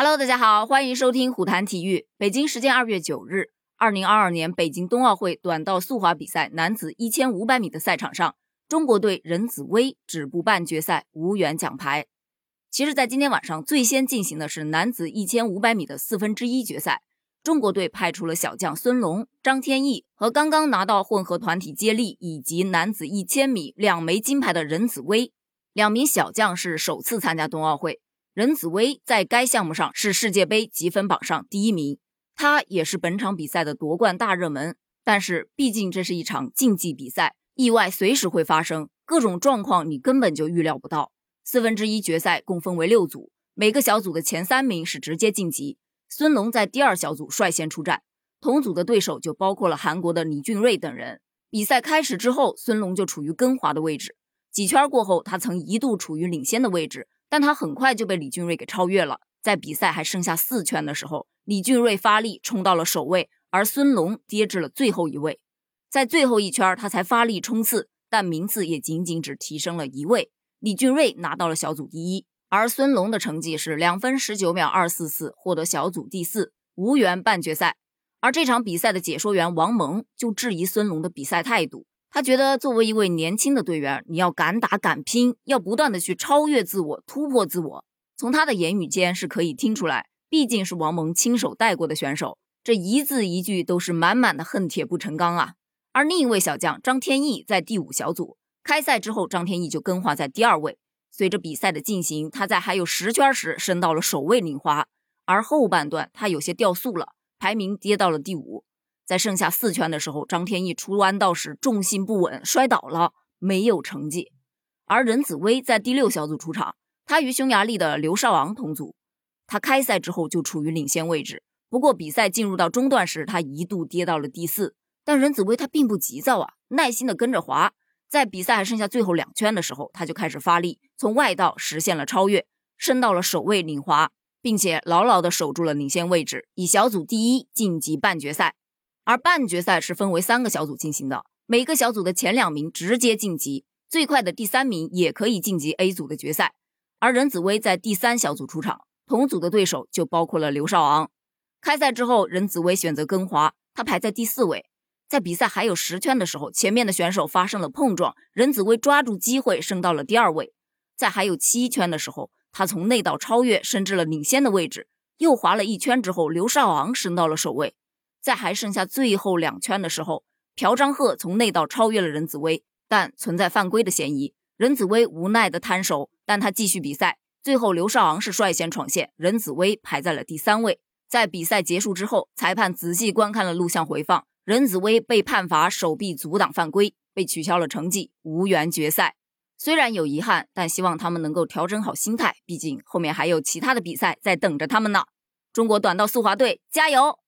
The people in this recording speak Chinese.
Hello，大家好，欢迎收听虎谈体育。北京时间二月九日，二零二二年北京冬奥会短道速滑比赛男子一千五百米的赛场上，中国队任子威止步半决赛，无缘奖牌。其实，在今天晚上最先进行的是男子一千五百米的四分之一决赛，中国队派出了小将孙龙、张天翼和刚刚拿到混合团体接力以及男子一千米两枚金牌的任子威，两名小将是首次参加冬奥会。任子威在该项目上是世界杯积分榜上第一名，他也是本场比赛的夺冠大热门。但是，毕竟这是一场竞技比赛，意外随时会发生，各种状况你根本就预料不到。四分之一决赛共分为六组，每个小组的前三名是直接晋级。孙龙在第二小组率先出战，同组的对手就包括了韩国的李俊瑞等人。比赛开始之后，孙龙就处于跟滑的位置，几圈过后，他曾一度处于领先的位置。但他很快就被李俊瑞给超越了。在比赛还剩下四圈的时候，李俊瑞发力冲到了首位，而孙龙跌至了最后一位。在最后一圈，他才发力冲刺，但名次也仅仅只提升了一位。李俊瑞拿到了小组第一，而孙龙的成绩是两分十九秒二四四，获得小组第四，无缘半决赛。而这场比赛的解说员王蒙就质疑孙龙的比赛态度。他觉得，作为一位年轻的队员，你要敢打敢拼，要不断的去超越自我、突破自我。从他的言语间是可以听出来，毕竟是王蒙亲手带过的选手，这一字一句都是满满的恨铁不成钢啊。而另一位小将张天翼在第五小组开赛之后，张天翼就更换在第二位。随着比赛的进行，他在还有十圈时升到了首位领花，而后半段他有些掉速了，排名跌到了第五。在剩下四圈的时候，张天翼出弯道时重心不稳摔倒了，没有成绩。而任子威在第六小组出场，他与匈牙利的刘少昂同组，他开赛之后就处于领先位置。不过比赛进入到中段时，他一度跌到了第四。但任子威他并不急躁啊，耐心的跟着滑。在比赛还剩下最后两圈的时候，他就开始发力，从外道实现了超越，升到了首位领滑，并且牢牢的守住了领先位置，以小组第一晋级半决赛。而半决赛是分为三个小组进行的，每个小组的前两名直接晋级，最快的第三名也可以晋级 A 组的决赛。而任子威在第三小组出场，同组的对手就包括了刘少昂。开赛之后，任子威选择跟滑，他排在第四位。在比赛还有十圈的时候，前面的选手发生了碰撞，任子威抓住机会升到了第二位。在还有七圈的时候，他从内道超越，升至了领先的位置。又滑了一圈之后，刘少昂升到了首位。在还剩下最后两圈的时候，朴章赫从内道超越了任子威，但存在犯规的嫌疑。任子威无奈的摊手，但他继续比赛。最后刘少昂是率先闯线，任子威排在了第三位。在比赛结束之后，裁判仔细观看了录像回放，任子威被判罚手臂阻挡犯规，被取消了成绩，无缘决赛。虽然有遗憾，但希望他们能够调整好心态，毕竟后面还有其他的比赛在等着他们呢。中国短道速滑队加油！